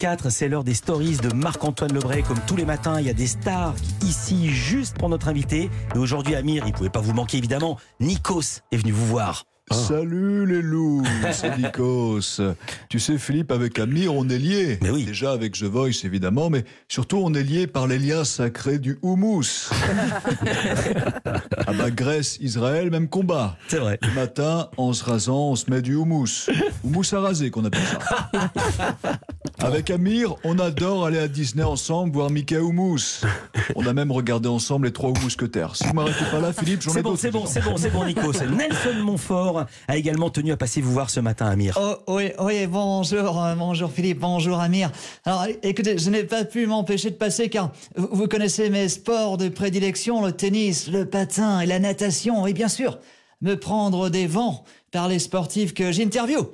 4, c'est l'heure des stories de Marc-Antoine Lebray. Comme tous les matins, il y a des stars ici juste pour notre invité. Et aujourd'hui, Amir, il pouvait pas vous manquer évidemment. Nikos est venu vous voir. Salut les loups, c'est Nikos. Tu sais Philippe, avec Amir, on est liés. Mais oui. Déjà avec The Voice évidemment, mais surtout on est liés par les liens sacrés du houmous. ah bah Grèce, Israël, même combat. C'est vrai. Le matin, en se rasant, on se met du houmous. Houmous à raser qu'on appelle ça. Avec Amir, on adore aller à Disney ensemble voir Mickey Houmous. On a même regardé ensemble les trois mousquetaires. Si vous m'arrêtez pas là, Philippe, j'en ai C'est bon, d'autres. c'est bon, c'est bon, c'est bon, Nikos. Nelson Montfort a également tenu à passer vous voir ce matin, Amir. Oh, oui, oui, bonjour, euh, bonjour Philippe, bonjour Amir. Alors écoutez, je n'ai pas pu m'empêcher de passer car vous, vous connaissez mes sports de prédilection, le tennis, le patin et la natation, et bien sûr, me prendre des vents par les sportifs que j'interviewe.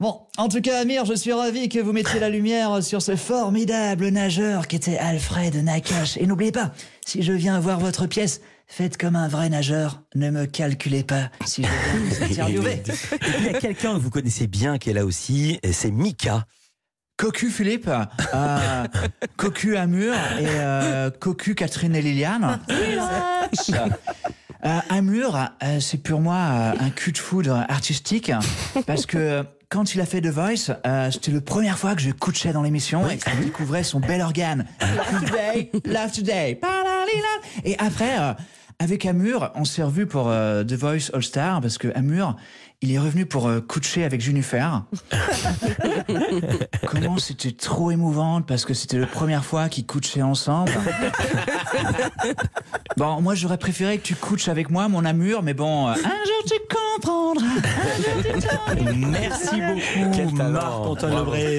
Bon, en tout cas Amir, je suis ravi que vous mettiez la lumière sur ce formidable nageur qu'était Alfred Nakache. Et n'oubliez pas, si je viens voir votre pièce, faites comme un vrai nageur, ne me calculez pas si je viens vous interviewer. Il y a quelqu'un que vous connaissez bien qui est là aussi, et c'est Mika. Cocu Philippe, euh, Cocu Amur et euh, Cocu Catherine et Liliane. Euh, Amur, euh, c'est pour moi euh, un cul de foudre artistique parce que quand il a fait The Voice, euh, c'était la première fois que je couchais dans l'émission et que je découvrais son bel organe. Love today, love today. Et après, euh, avec Amur, on s'est revu pour euh, The Voice All Star parce que Amur, il est revenu pour euh, coucher avec Junifer. Comment c'était trop émouvant parce que c'était la première fois qu'ils couchaient ensemble. bon, moi j'aurais préféré que tu couches avec moi, mon Amur, mais bon, euh, un jour tu comprendras. Merci beaucoup. Marc-Antoine. Lebray.